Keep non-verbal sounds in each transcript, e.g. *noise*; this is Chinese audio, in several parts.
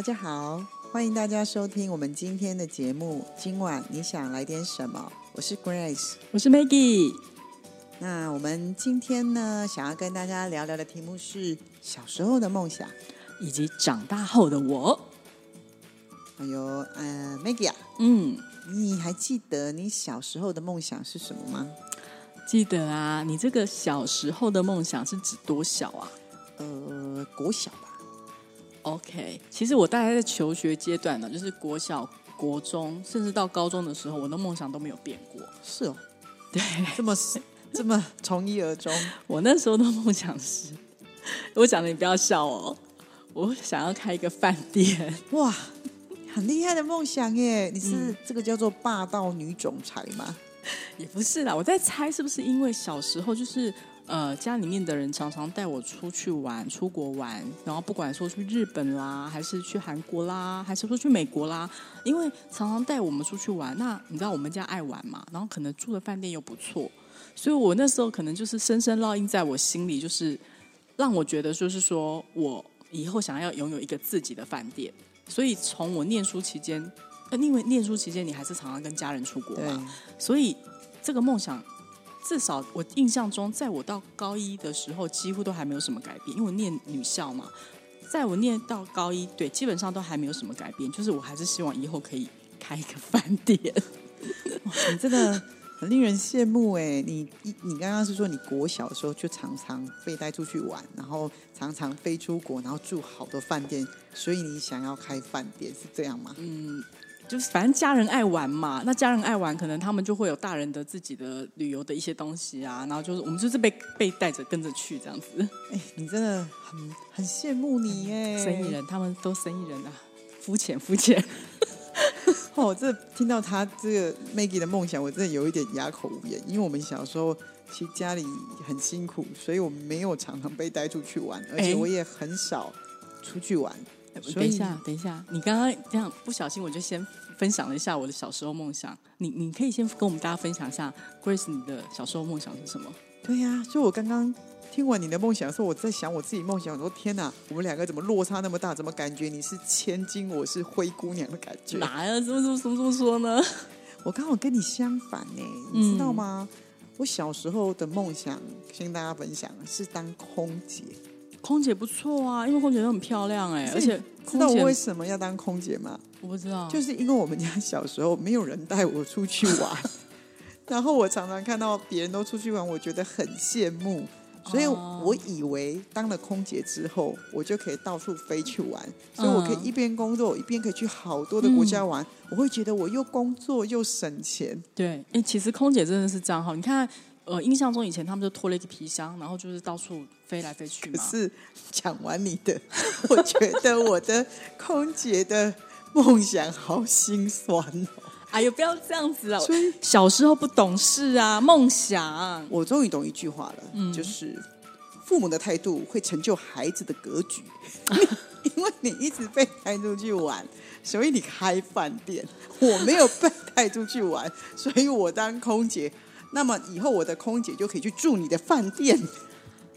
大家好，欢迎大家收听我们今天的节目。今晚你想来点什么？我是 Grace，我是 Maggie。那我们今天呢，想要跟大家聊聊的题目是小时候的梦想，以及长大后的我。哎呦，呃，Maggie 啊，嗯，你还记得你小时候的梦想是什么吗？记得啊。你这个小时候的梦想是指多小啊？呃，国小吧。OK，其实我大概在求学阶段呢，就是国小、国中，甚至到高中的时候，我的梦想都没有变过。是哦，对这么 *laughs* 这么从一而终。我那时候的梦想是，我讲的你不要笑哦，我想要开一个饭店。哇，很厉害的梦想耶！你是这个叫做霸道女总裁吗？也不是啦，我在猜是不是因为小时候就是呃家里面的人常常带我出去玩，出国玩，然后不管说去日本啦，还是去韩国啦，还是说去美国啦，因为常常带我们出去玩，那你知道我们家爱玩嘛，然后可能住的饭店又不错，所以我那时候可能就是深深烙印在我心里，就是让我觉得就是说我以后想要拥有一个自己的饭店，所以从我念书期间。呃因为念书期间，你还是常常跟家人出国，嘛，所以这个梦想，至少我印象中，在我到高一的时候，几乎都还没有什么改变，因为我念女校嘛。在我念到高一，对，基本上都还没有什么改变，就是我还是希望以后可以开一个饭店。哇你真的很令人羡慕哎！你你你刚刚是说你国小的时候就常常被带出去玩，然后常常飞出国，然后住好多饭店，所以你想要开饭店是这样吗？嗯，就是反正家人爱玩嘛，那家人爱玩，可能他们就会有大人的自己的旅游的一些东西啊，然后就是我们就是被被带着跟着去这样子。哎，你真的很很羡慕你耶！生意人，他们都生意人啊，肤浅肤浅。*laughs* 哦，这听到他这个 Maggie 的梦想，我真的有一点哑口无言。因为我们小时候其实家里很辛苦，所以我们没有常常被带出去玩，而且哎我也很少出去玩。等一下，等一下，你刚刚这样不小心，我就先分享了一下我的小时候梦想。你你可以先跟我们大家分享一下，Grace 你的小时候梦想是什么？对呀、所以我刚刚听完你的梦想的时候，我在想我自己梦想，我说天哪，我们两个怎么落差那么大？怎么感觉你是千金，我是灰姑娘的感觉？哪呀？怎么怎么怎么这么说呢？*laughs* 我刚好跟你相反呢，你知道吗？我小时候的梦想，先跟大家分享是当空姐。空姐不错啊，因为空姐都很漂亮哎、而且知空姐道我为什么要当空姐吗？我不知道，就是因为我们家小时候没有人带我出去玩，*laughs* 然后我常常看到别人都出去玩，我觉得很羡慕，所以哦我以为当了空姐之后，我就可以到处飞去玩，所以我可以一边工作一边可以去好多的国家玩，我会觉得我又工作又省钱。对，哎、其实空姐真的是这样哈。你看，呃，印象中以前他们就拖了一个皮箱，然后就是到处飞来飞去嘛。可是讲完你的，我觉得我的空姐的梦想好心酸哦。哎呦，不要这样子啊！所以小时候不懂事啊，梦想。我终于懂一句话了，就是父母的态度会成就孩子的格局。*laughs* 因为你一直被带出去玩，所以你开饭店；我没有被带出去玩，所以我当空姐。那么以后我的空姐就可以去住你的饭店。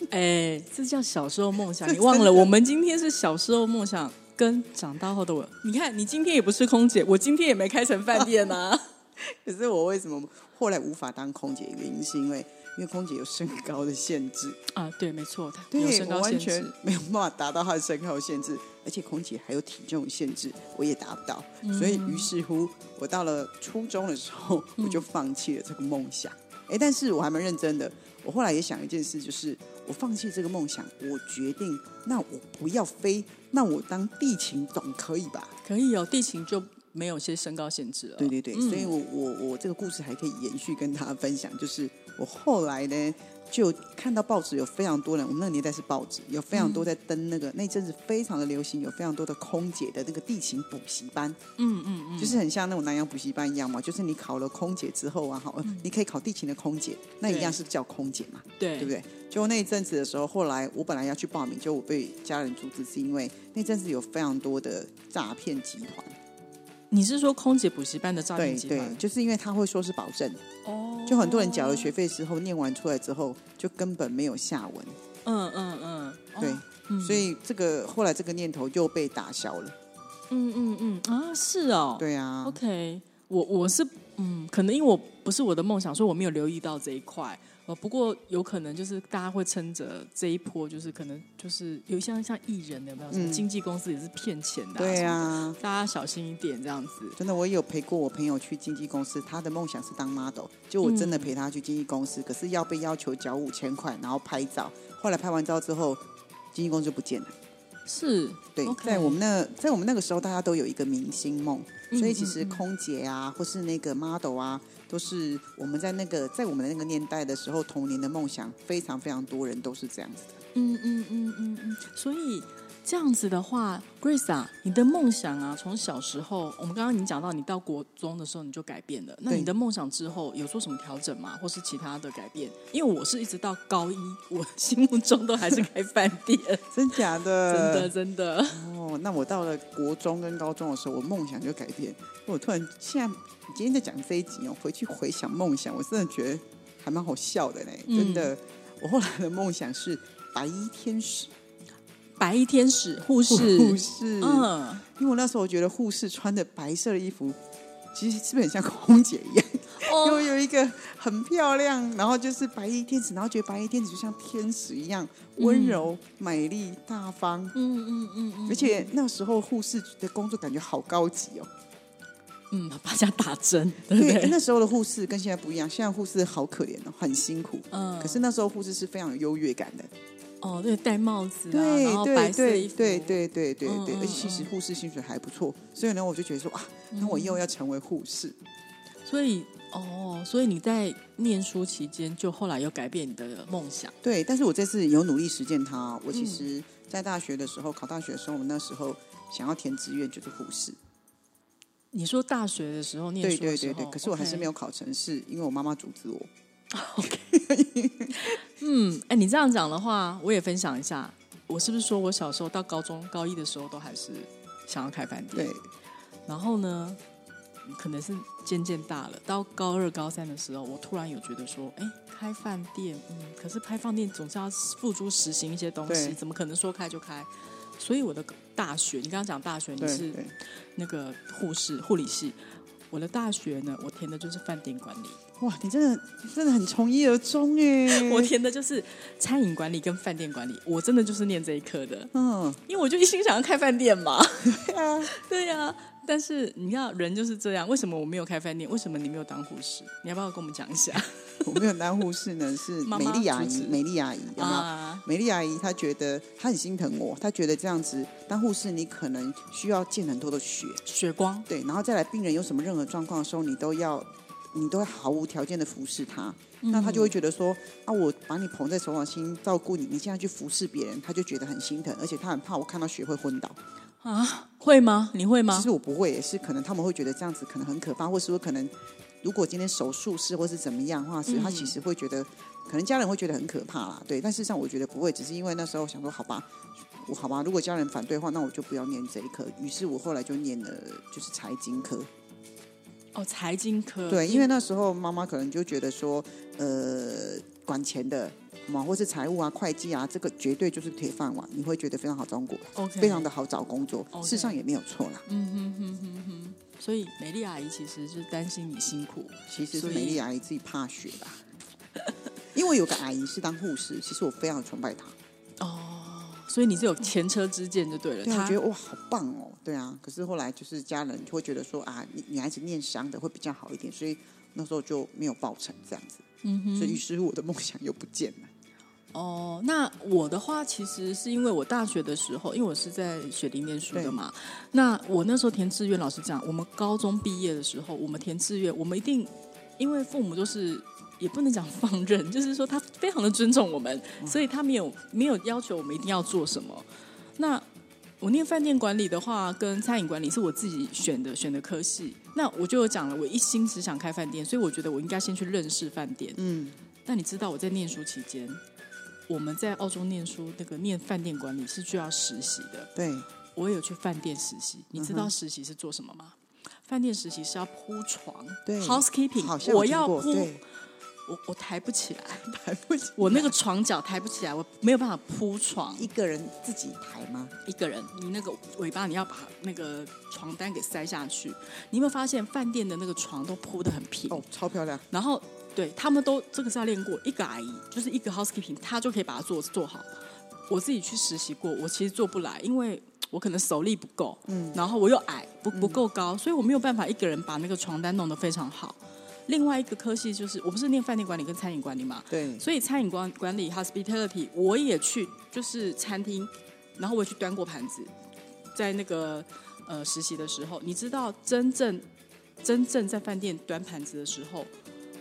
哎，这叫小时候梦想，*laughs* 你忘了？我们今天是小时候梦想跟长大后的我。你看，你今天也不是空姐，我今天也没开成饭店啊。*laughs* 可是我为什么后来无法当空姐？原因是因为因为空姐有身高的限制，啊，对，没错，她有对我完身高限全制。没有办法达到她的身高限制，而且空姐还有体重限制，我也达不到。所以于是乎，我到了初中的时候，我就放弃了这个梦想。哎，但是我还蛮认真的。我后来也想一件事，就是我放弃这个梦想，我决定，那我不要飞，那我当地勤总可以吧？可以哦，地勤就没有些身高限制了。对对对，嗯所以我我我这个故事还可以延续跟大家分享，就是我后来呢就看到报纸有非常多人，我们那个年代是报纸，有非常多在登那个、那阵子非常的流行，有非常多的空姐的那个地勤补习班，嗯嗯嗯，就是很像那种南洋补习班一样嘛，就是你考了空姐之后啊，好，嗯你可以考地勤的空姐，那一样对是叫空姐嘛，对对不对？就那一阵子的时候，后来我本来要去报名，就我被家人阻止，是因为那阵子有非常多的诈骗集团。你是说空姐补习班的诈对对骗集团？，就是因为他会说是保证，哦，就很多人缴了学费之后，念完出来之后，就根本没有下文。嗯嗯嗯，对，所以这个后来这个念头又被打消了。嗯嗯嗯啊，是哦，对啊，OK，我我是嗯，可能因为我不是我的梦想，所以我没有留意到这一块。呃，不过有可能就是大家会撑着这一波，就是可能就是有像像艺人有没有什么嗯经纪公司也是骗钱的、对啊，啊，大家小心一点这样子。真的，我也有陪过我朋友去经纪公司，他的梦想是当 model，就我真的陪他去经纪公司，可是要被要求缴五千块，然后拍照。后来拍完照之后，经纪公司就不见了。是，对在我们那在我们那个时候，大家都有一个明星梦，嗯所以其实空姐啊，或是那个 model 啊，都是我们在那个在我们的那个年代的时候，童年的梦想，非常非常多人都是这样子的。嗯嗯嗯嗯嗯，所以这样子的话，Grace 啊，你的梦想啊，从小时候，我们刚刚已经讲到，你到国中的时候你就改变了。那你的梦想之后有做什么调整吗？或是其他的改变？因为我是一直到高一，我心目中都还是开饭店，*laughs* 真假的？真的真的。哦，那我到了国中跟高中的时候，我梦想就改变。我突然现在你今天在讲这一集哦，回去回想梦想，我真的觉得还蛮好笑的嘞，嗯真的。我后来的梦想是白衣天使，白衣天使护士，护士。嗯，因为我那时候我觉得护士穿的白色的衣服，其实是不是很像空姐一样？因哦，*laughs* 为有一个很漂亮，然后就是白衣天使，然后觉得白衣天使就像天使一样温柔、美丽、大方。嗯嗯嗯嗯，而且那时候护士的工作感觉好高级哦。嗯，帮人家打针，*laughs* 对不对，对？那时候的护士跟现在不一样，现在护士好可怜哦，很辛苦。嗯，可是那时候护士是非常有优越感的，哦，对，戴帽子啊，对然后白对对色衣服，对对对对对，而且其实护士薪水还不错，所以呢，我就觉得说啊，那我以后要成为护士。所以哦，所以你在念书期间，就后来有改变你的梦想。对，但是我这次有努力实践它。我其实，在大学的时候，考大学的时候，我那时候想要填志愿就是护士。你说大学的时候念对书的时候，对对对，可是我还是没有。有考成是，因为我妈妈阻止我。*laughs* *laughs* 嗯，哎，你这样讲的话，我也分享一下，我是不是说我小时候到高中高一的时候，都还是想要开饭店？对，然后呢，可能是渐渐大了，到高二、高三的时候，我突然有觉得说，哎，开饭店，嗯，可是开饭店总是要付诸实行一些东西，怎么可能说开就开？所以我的大学，你刚刚讲大学，你是，那个护士护理系。我的大学呢，我填的就是饭店管理，哇，你真的真的很从一而终哎。*laughs* 我填的就是餐饮管理跟饭店管理，我真的就是念这一科的，嗯，因为我就一心想要开饭店嘛。对啊，*laughs* 对呀、但是你看人就是这样，为什么我没有开饭店？为什么你没有当护士？你要不要跟我们讲一下 *laughs* 我没有当护士呢，是美丽阿姨，美丽阿姨有没有？啊？美丽阿姨她觉得她很心疼我，她觉得这样子当护士你可能需要见很多的血，血光，对，然后再来病人有什么任何状况的时候，你都要你都会毫无条件的服侍他，那他就会觉得说啊，我把你捧在手掌心照顾你，你现在去服侍别人，他就觉得很心疼，而且他很怕我看到血会昏倒。啊，会吗？你会吗其？实我不会，也是可能他们会觉得这样子可能很可怕，或是说可能如果今天手术室或是怎么样的话，是他其实会觉得，可能家人会觉得很可怕啦，对。但事实上我觉得不会，只是因为那时候想说，好吧，我好吧，如果家人反对的话，那我就不要念这一科。于是我后来就念了就是财经科，哦，财经科，对，因为那时候妈妈可能就觉得说，呃，管钱的嘛，或是财务啊、会计啊，这个绝对就是铁饭碗，你会觉得非常好照顾，OK 非常的好找工作。事实上也没有错啦，嗯哼哼哼哼，所以美丽阿姨其实是担心你辛苦，其实是美丽阿姨自己怕血吧。*laughs* 因为有个阿姨是当护士，其实我非常崇拜她。哦，所以你是有前车之鉴就对了。对，我她觉得哇，好棒哦，对啊。可是后来就是家人就会觉得说啊，女女孩子念商的会比较好一点，所以那时候就没有报成这样子。嗯哼，所以于是乎我的梦想又不见了。哦，那我的话其实是因为我大学的时候，因为我是在雪梨念书的嘛。那我那时候填志愿，老师讲，我们高中毕业的时候，我们填志愿，我们一定因为父母都是也不能讲放任，*laughs* 就是说他非常的尊重我们，所以他没有没有要求我们一定要做什么。那我念饭店管理的话，跟餐饮管理是我自己选的选的科系。那我就有讲了，我一心只想开饭店，所以我觉得我应该先去认识饭店。嗯，但你知道我在念书期间。我们在澳洲念书，那个念饭店管理是需要实习的。对，我有去饭店实习。你知道实习是做什么吗？饭店实习是要铺床，对，housekeeping，我要铺，我我抬不起来，*laughs* 抬不起，我那个床脚抬不起来，我没有办法铺床。一个人自己抬吗？一个人，你那个尾巴你要把那个床单给塞下去。你有没有发现饭店的那个床都铺的很平？哦，超漂亮。然后。对他们都这个是要练过，一个阿姨就是一个 housekeeping，她就可以把它做做好。我自己去实习过，我其实做不来，因为我可能手力不够，嗯，然后我又矮，不不够高，所以我没有办法一个人把那个床单弄得非常好。另外一个科系就是，我不是念饭店管理跟餐饮管理嘛，对，所以餐饮管管理 hospitality 我也去，就是餐厅，然后我也去端过盘子，在那个呃实习的时候，你知道真正真正在饭店端盘子的时候。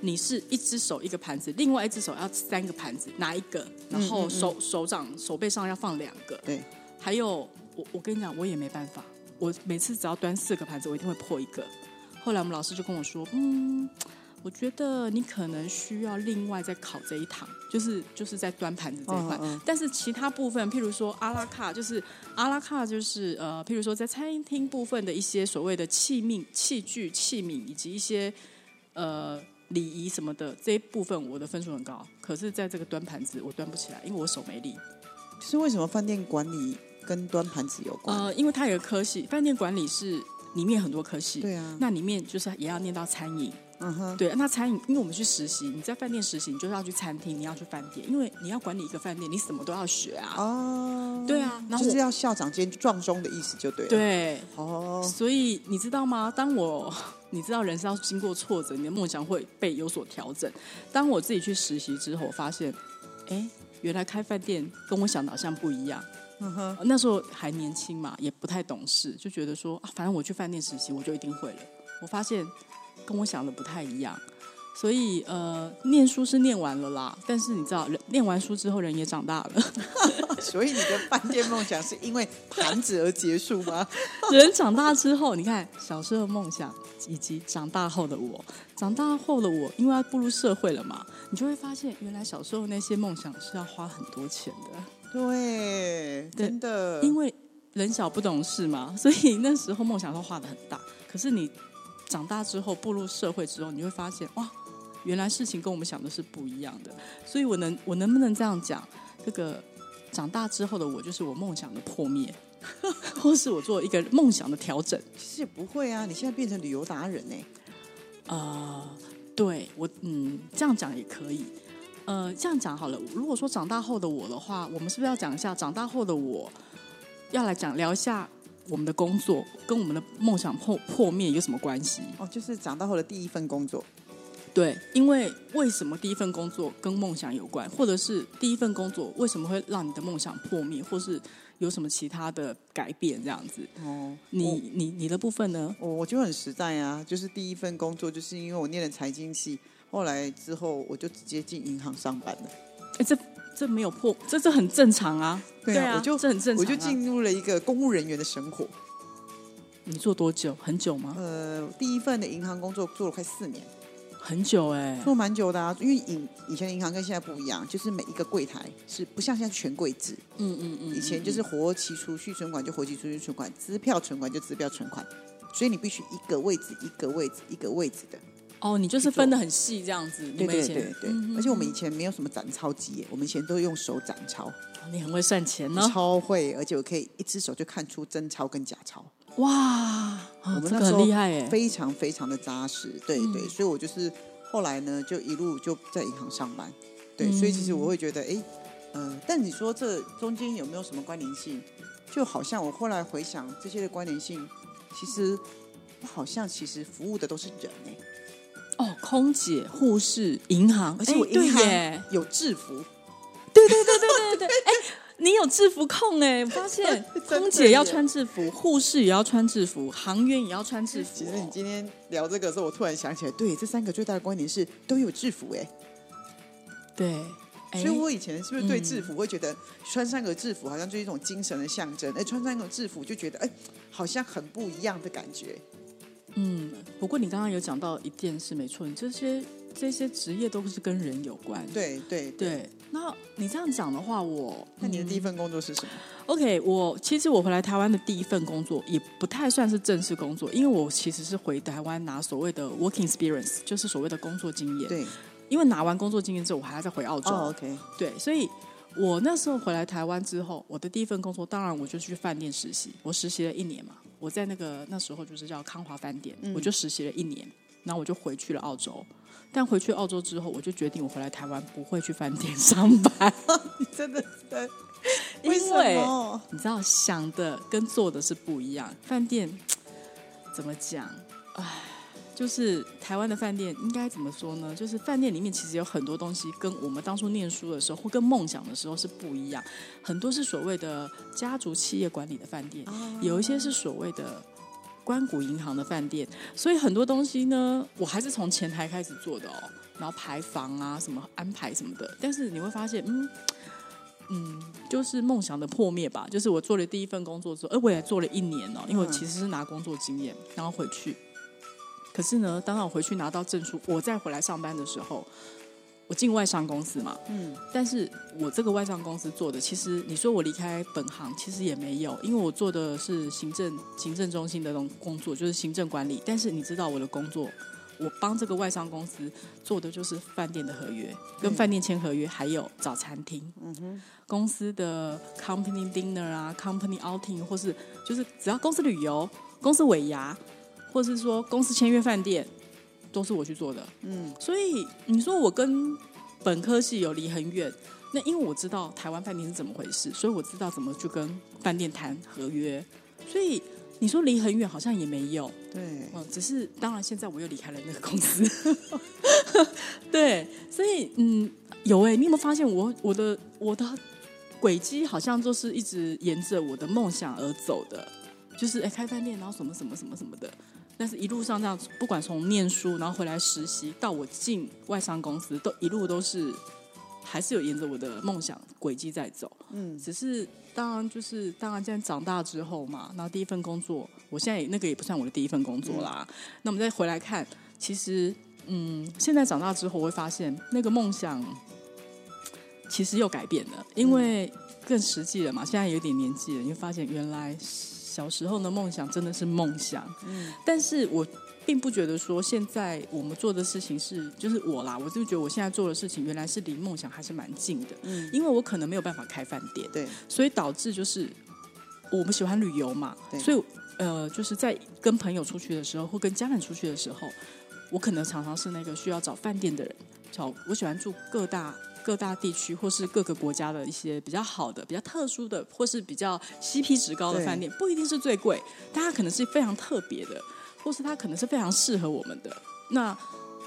你是一只手一个盘子，另外一只手要三个盘子，拿一个，然后手手掌手背上要放两个。对，还有我我跟你讲，我也没办法，我每次只要端四个盘子，我一定会破一个。后来我们老师就跟我说，嗯，我觉得你可能需要另外再考这一堂，就是就是在端盘子这一块。但是其他部分，譬如说阿拉卡，就是阿拉卡，就是呃，譬如说在餐厅部分的一些所谓的器皿、器具、器皿以及一些呃。礼仪什么的这一部分，我的分数很高。可是，在这个端盘子，我端不起来，因为我手没力。是为什么饭店管理跟端盘子有关？呃，因为它有个科系，饭店管理是里面很多科系。对啊，那里面就是也要念到餐饮。嗯哼，对，那餐饮，因为我们去实习，你在饭店实习，你就是要去餐厅，你要去饭店，因为你要管理一个饭店，你什么都要学啊。哦，对啊，就是要校长兼壮中的意思，就对了。对，哦，所以你知道吗？当我 *laughs* 你知道人是要经过挫折，你的梦想会被有所调整。当我自己去实习之后，发现，哎，原来开饭店跟我想的好像不一样。那时候还年轻嘛，也不太懂事，就觉得说，反正我去饭店实习，我就一定会了。我发现。跟我想的不太一样，所以呃，念书是念完了啦。但是你知道，人念完书之后，人也长大了。*laughs* 所以你的饭店梦想是因为盘子而结束吗？*laughs* 人长大之后，你看小时候的梦想，以及长大后的我，长大后的我，因为要步入社会了嘛，你就会发现，原来小时候那些梦想是要花很多钱的。对，真的，因为人小不懂事嘛，所以那时候梦想都画的很大。可是你。长大之后，步入社会之后，你会发现哇，原来事情跟我们想的是不一样的。所以，我能我能不能这样讲？这个长大之后的我，就是我梦想的破灭，*laughs* 或是我做一个梦想的调整？其实也不会啊，你现在变成旅游达人呢。啊，对我，嗯，这样讲也可以。呃，这样讲好了。如果说长大后的我的话，我们是不是要讲一下长大后的我？要来讲聊一下。我们的工作跟我们的梦想破破灭有什么关系？哦，就是长大后的第一份工作。对，因为为什么第一份工作跟梦想有关，或者是第一份工作为什么会让你的梦想破灭，或是有什么其他的改变这样子？哦，你你你的部分呢？我我就很实在啊，就是第一份工作，就是因为我念了财经系，后来之后我就直接进银行上班了。哎，这。这没有破，这这很正常啊。对啊，我就这很正常，我就进入了一个公务人员的生活。你做多久？很久吗？呃，第一份的银行工作做了快四年，很久哎，做蛮久的啊。因为以以前的银行跟现在不一样，就是每一个柜台是不像现在全柜制。嗯嗯嗯。以前就是活期储蓄存款就活期储蓄存款，支票存款就支票存款，所以你必须一个位置一个位置一个位置的。哦，你就是分的很细这样子，对对对对，而且我们以前没有什么展钞机，我们以前都用手展钞。你很会算钱呢，超会，而且我可以一只手就看出真钞跟假钞。哇，我们那时候非常非常的扎实，对对，所以我就是后来呢，就一路就在银行上班，对，所以其实我会觉得，哎，嗯，但你说这中间有没有什么关联性？就好像我后来回想这些的关联性，其实我好像其实服务的都是人哎。哦，空姐、护士、银行，而且我银行有制服。对对对对对对对，哎，你有制服控哎，我 *laughs* 发现空姐要穿制服，护士也要穿制服，航员也要穿制服。其实你今天聊这个的时候，我突然想起来，对，这三个最大的关点是都有制服哎。对，所以我以前是不是对制服会觉得穿上个制服好像就是一种精神的象征？哎，穿上个制服就觉得哎，好像很不一样的感觉。嗯，不过你刚刚有讲到一件事，没错，你这些这些职业都是跟人有关。对对对，那你这样讲的话，我那你的第一份工作是什么？OK，我其实我回来台湾的第一份工作也不太算是正式工作，因为我其实是回台湾拿所谓的 working experience，就是所谓的工作经验。对，因为拿完工作经验之后，我还要再回澳洲。OK，对，所以我那时候回来台湾之后，我的第一份工作，当然我就去饭店实习，我实习了一年嘛。我在那个那时候就是叫康华饭店，我就实习了一年，然后我就回去了澳洲。但回去澳洲之后，我就决定我回来台湾不会去饭店上班。你 *laughs* 真的是？为什么？你知道想的跟做的是不一样。饭店怎么讲？唉。就是台湾的饭店应该怎么说呢？就是饭店里面其实有很多东西跟我们当初念书的时候或跟梦想的时候是不一样。很多是所谓的家族企业管理的饭店，有一些是所谓的关谷银行的饭店。所以很多东西呢，我还是从前台开始做的哦，然后排房啊，什么安排什么的。但是你会发现，嗯嗯，就是梦想的破灭吧。就是我做了第一份工作之后，我也做了一年哦，因为我其实是拿工作经验，然后回去。可是呢，当我回去拿到证书，我再回来上班的时候，我进外商公司嘛，嗯，但是我这个外商公司做的，其实你说我离开本行，其实也没有，因为我做的是行政行政中心的那种工作，就是行政管理。但是你知道我的工作，我帮这个外商公司做的就是饭店的合约，跟饭店签合约，还有找餐厅，嗯哼，公司的 company dinner 啊，company outing，或是就是只要公司旅游，公司尾牙。或是说公司签约饭店，都是我去做的。嗯，所以你说我跟本科系有离很远，那因为我知道台湾饭店是怎么回事，所以我知道怎么去跟饭店谈合约。所以你说离很远，好像也没有。对，嗯，只是当然现在我又离开了那个公司。*laughs* 对，所以嗯，有哎，你有没有发现我我的我的轨迹好像就是一直沿着我的梦想而走的，就是哎开饭店，然后什么什么什么什么的。但是一路上这样，不管从念书，然后回来实习，到我进外商公司，都一路都是还是有沿着我的梦想轨迹在走。嗯，只是当然就是当然，现在长大之后嘛，然后第一份工作，我现在那个也不算我的第一份工作啦。那我们再回来看，其实嗯，现在长大之后，我会发现那个梦想其实又改变了，因为更实际了嘛。现在有点年纪了，你会发现原来。小时候的梦想真的是梦想，嗯，但是我并不觉得说现在我们做的事情是，就是我啦，我就觉得我现在做的事情原来是离梦想还是蛮近的，嗯，因为我可能没有办法开饭店，对，所以导致就是我们喜欢旅游嘛，所以呃，就是在跟朋友出去的时候或跟家人出去的时候，我可能常常是那个需要找饭店的人，找我喜欢住各大。各大地区或是各个国家的一些比较好的、比较特殊的，或是比较 CP 值高的饭店，不一定是最贵，但它可能是非常特别的，或是它可能是非常适合我们的。那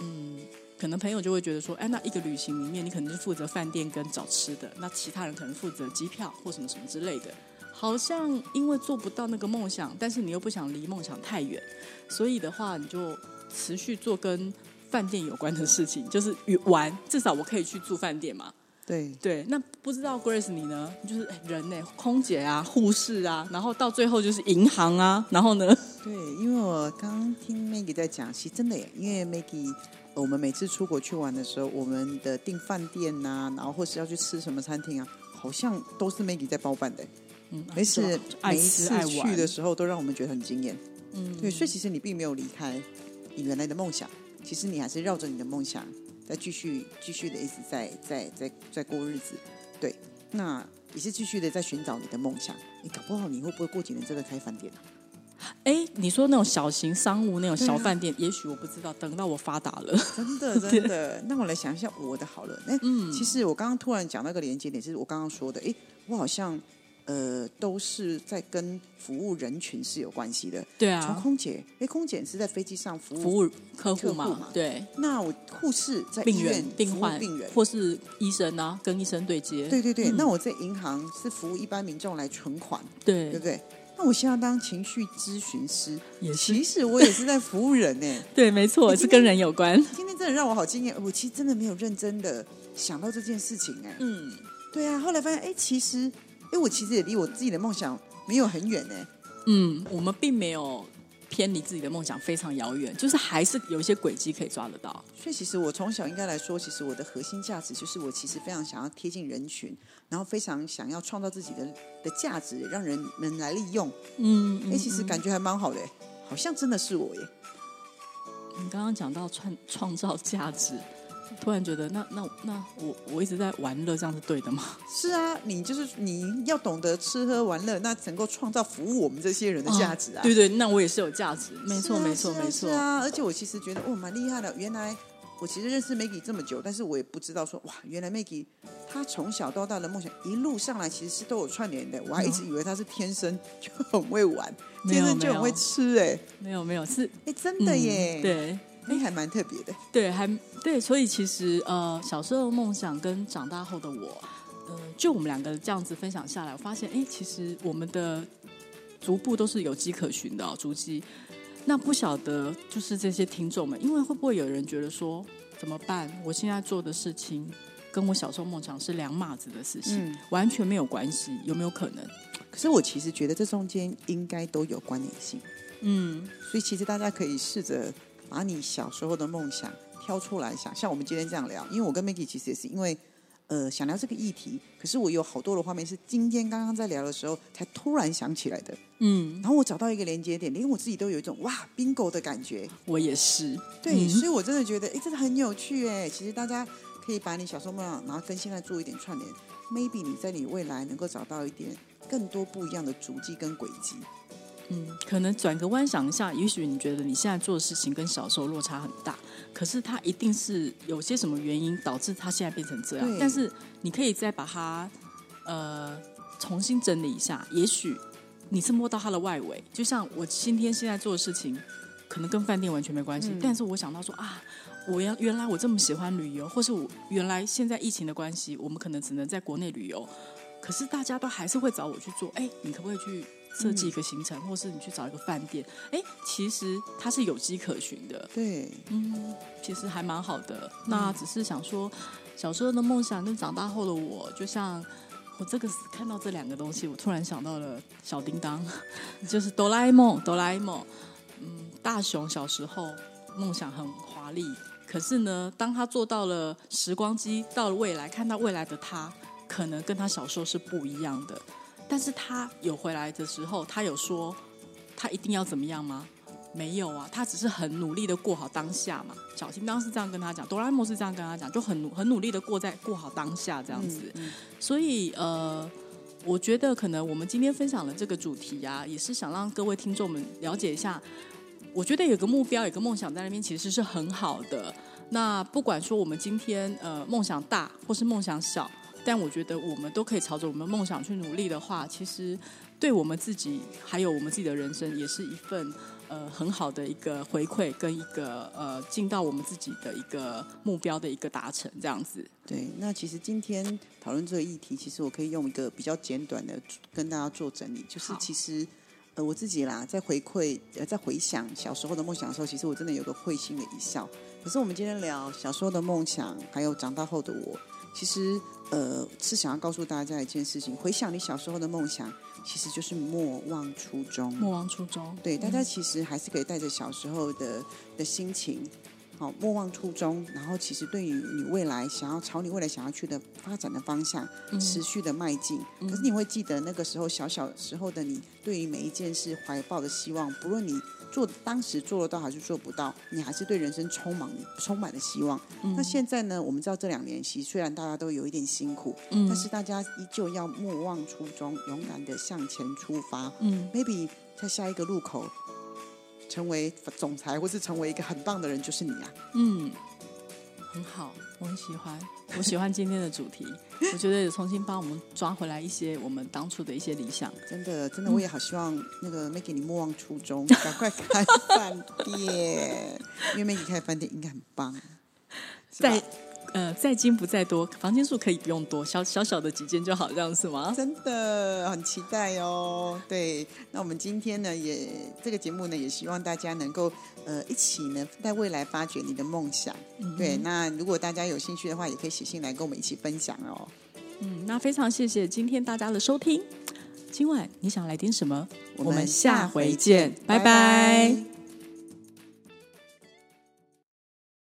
嗯，可能朋友就会觉得说，哎，那一个旅行里面，你可能是负责饭店跟找吃的，那其他人可能负责机票或什么什么之类的。好像因为做不到那个梦想，但是你又不想离梦想太远，所以的话，你就持续做跟。饭店有关的事情就是玩，至少我可以去住饭店嘛。对对，那不知道 Grace 你呢？就是人呢，空姐啊，护士啊，然后到最后就是银行啊，然后呢？对，因为我刚听 Maggie 在讲，其实真的耶，因为 Maggie，我们每次出国去玩的时候，我们的订饭店呐，然后或是要去吃什么餐厅啊，好像都是 Maggie 在包办的。嗯，每次每一次去的时候，都让我们觉得很惊艳。嗯，对，所以其实你并没有离开你原来的梦想。其实你还是绕着你的梦想在继续继续的一直在在在在过日子，对，那也是继续的在寻找你的梦想。你搞不好你会不会过几年真的开饭店呢？哎，你说那种小型商务那种小饭店，也许我不知道。等到我发达了，真的 *laughs* 真的。那我来想一下我的好了。哎，嗯，其实我刚刚突然讲那个连接点，就是我刚刚说的。哎，我好像呃，都是在跟服务人群是有关系的。对从啊，空姐，哎，空姐是在飞机上服务，服务客户嘛嘛，对，那我护士在医病院人、病患、病人。或是医生啊，跟医生对接，对对对，嗯那我在银行是服务一般民众来存款，对对不对？那我现在当情绪咨询师，也是其实我也是在服务人呢。*laughs* 对，没错，是跟人有关。今天真的让我好惊艳，我其实真的没有认真的想到这件事情哎。嗯，对啊，后来发现哎，其实哎，我其实也离我自己的梦想没有很远呢。嗯，我们并没有偏离自己的梦想非常遥远，就是还是有一些轨迹可以抓得到。所以其实我从小应该来说，其实我的核心价值就是我其实非常想要贴近人群，然后非常想要创造自己的的价值，让人们来利用。嗯，哎、其实感觉还蛮好的，好像真的是我耶。你刚刚讲到创创造价值，突然觉得那那那我我一直在玩乐，这样是对的吗？是啊，你就是你要懂得吃喝玩乐，那能够创造服务我们这些人的价值啊。对对，那我也是有价值，没错没错没错是。啊，而且我其实觉得哦蛮厉害的，原来。我其实认识 Maggie 这么久，但是我也不知道说哇，原来 Maggie 她从小到大的梦想一路上来其实是都有串联的。我还一直以为她是天生就很会玩，天生就很会吃哎、没有没有是哎、真的耶，嗯，对哎、还蛮特别的。*laughs* 对，还对，所以其实呃，小时候的梦想跟长大后的我，呃，就我们两个这样子分享下来，我发现，哎，其实我们的逐步都是有迹可循的、哦、足迹。那不晓得就是这些听众们，因为会不会有人觉得说怎么办？我现在做的事情跟我小时候梦想是两码子的事情，嗯完全没有关系，有没有可能？可是我其实觉得这中间应该都有关联性，嗯，所以其实大家可以试着把你小时候的梦想挑出来想，像我们今天这样聊，因为我跟 Maggie 其实也是因为呃想聊这个议题，可是我有好多的画面是今天刚刚在聊的时候才突然想起来的，嗯，然后我找到一个连接点，连我自己都有一种哇 bingo 的感觉，我也是，对，嗯。所以我真的觉得哎，真的很有趣哎，其实大家可以把你小时候梦想，然后跟现在做一点串联，maybe 你在你未来能够找到一点更多不一样的足迹跟轨迹。嗯，可能转个弯想一下，也许你觉得你现在做的事情跟小时候落差很大，可是它一定是有些什么原因导致它现在变成这样。但是你可以再把它呃重新整理一下，也许你是摸到它的外围。就像我今天现在做的事情，可能跟饭店完全没关系，嗯但是我想到说啊。我原原来我这么喜欢旅游，或是我原来现在疫情的关系，我们可能只能在国内旅游，可是大家都还是会找我去做。哎，你可不可以去设计一个行程，或是你去找一个饭店？哎，其实它是有迹可循的，对，嗯，其实还蛮好的。那只是想说，小时候的梦想跟长大后的我，就像我这个看到这两个东西，我突然想到了小叮当，*laughs* 就是哆啦 A 梦，哆啦 A 梦。嗯，大雄小时候梦想很华丽，可是呢，当他做到了时光机，到了未来，看到未来的他，可能跟他小时候是不一样的。但是他有回来的时候，他有说他一定要怎么样吗？没有啊，他只是很努力的过好当下嘛。小叮当是这样跟他讲，哆啦 A 梦是这样跟他讲，就很努很努力的过在过好当下这样子。嗯所以呃，我觉得可能我们今天分享的这个主题啊，也是想让各位听众们了解一下。我觉得有个目标、有个梦想在那边，其实是很好的。那不管说我们今天呃梦想大或是梦想小，但我觉得我们都可以朝着我们的梦想去努力的话，其实对我们自己还有我们自己的人生，也是一份呃很好的一个回馈，跟一个呃进到我们自己的一个目标的一个达成，这样子。对，那其实今天讨论这个议题，其实我可以用一个比较简短的跟大家做整理，就是其实呃我自己啦，在回馈呃在回想小时候的梦想的时候，其实我真的有个会心的一笑。可是我们今天聊小时候的梦想，还有长大后的我，其实呃是想要告诉大家一件事情：回想你小时候的梦想，其实就是莫忘初衷。莫忘初衷，对，大家其实还是可以带着小时候的的心情，好、莫忘初衷，然后其实对于你未来想要朝你未来想要去的发展的方向，嗯持续的迈进。可是你会记得那个时候小小时候的你，对于每一件事怀抱的希望，不论你做当时做得到还是做不到，你还是对人生充满充满了希望。嗯那现在呢？我们知道这两年其实虽然大家都有一点辛苦，嗯但是大家依旧要莫忘初衷，勇敢的向前出发。嗯 maybe 在下一个路口成为总裁，或是成为一个很棒的人，就是你啊。嗯，很好，我很喜欢，我喜欢今天的主题。我觉得也重新帮我们抓回来一些我们当初的一些理想。真的，真的，我也好希望那个 Maggie 你莫忘初衷，赶快开饭店，因为 Maggie 开饭店应该很棒。在呃，在精不在多，房间数可以不用多，小小小的几间就好，这样是吗？真的很期待哦。对，那我们今天呢，也这个节目呢，也希望大家能够呃一起呢，在未来发掘你的梦想。对，那如果大家有兴趣的话，也可以写信来跟我们一起分享哦。嗯，那非常谢谢今天大家的收听。今晚你想来听什么？我们下回见，拜拜